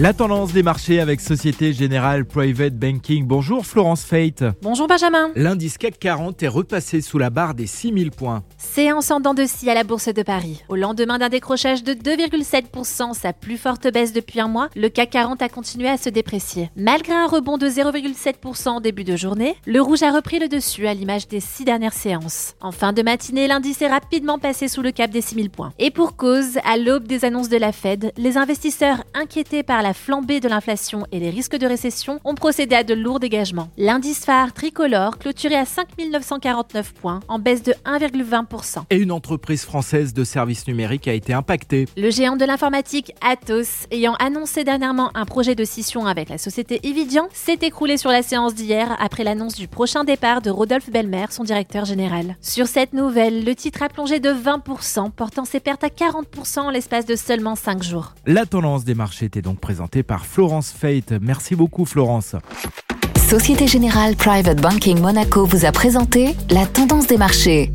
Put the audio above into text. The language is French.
La tendance des marchés avec Société Générale Private Banking. Bonjour Florence Fate. Bonjour Benjamin. L'indice CAC 40 est repassé sous la barre des 6000 points. Séance en dents de scie à la Bourse de Paris. Au lendemain d'un décrochage de 2,7%, sa plus forte baisse depuis un mois, le CAC 40 a continué à se déprécier. Malgré un rebond de 0,7% en début de journée, le rouge a repris le dessus à l'image des six dernières séances. En fin de matinée, l'indice est rapidement passé sous le cap des 6000 points. Et pour cause, à l'aube des annonces de la Fed, les investisseurs inquiétés par la la flambée de l'inflation et les risques de récession ont procédé à de lourds dégagements. L'indice phare tricolore clôturé à 5 949 points, en baisse de 1,20%. Et une entreprise française de services numériques a été impactée. Le géant de l'informatique Atos, ayant annoncé dernièrement un projet de scission avec la société Evidian, s'est écroulé sur la séance d'hier après l'annonce du prochain départ de Rodolphe Belmer, son directeur général. Sur cette nouvelle, le titre a plongé de 20%, portant ses pertes à 40% en l'espace de seulement 5 jours. La tendance des marchés était donc présente par Florence Fate. Merci beaucoup Florence. Société Générale Private Banking Monaco vous a présenté la tendance des marchés.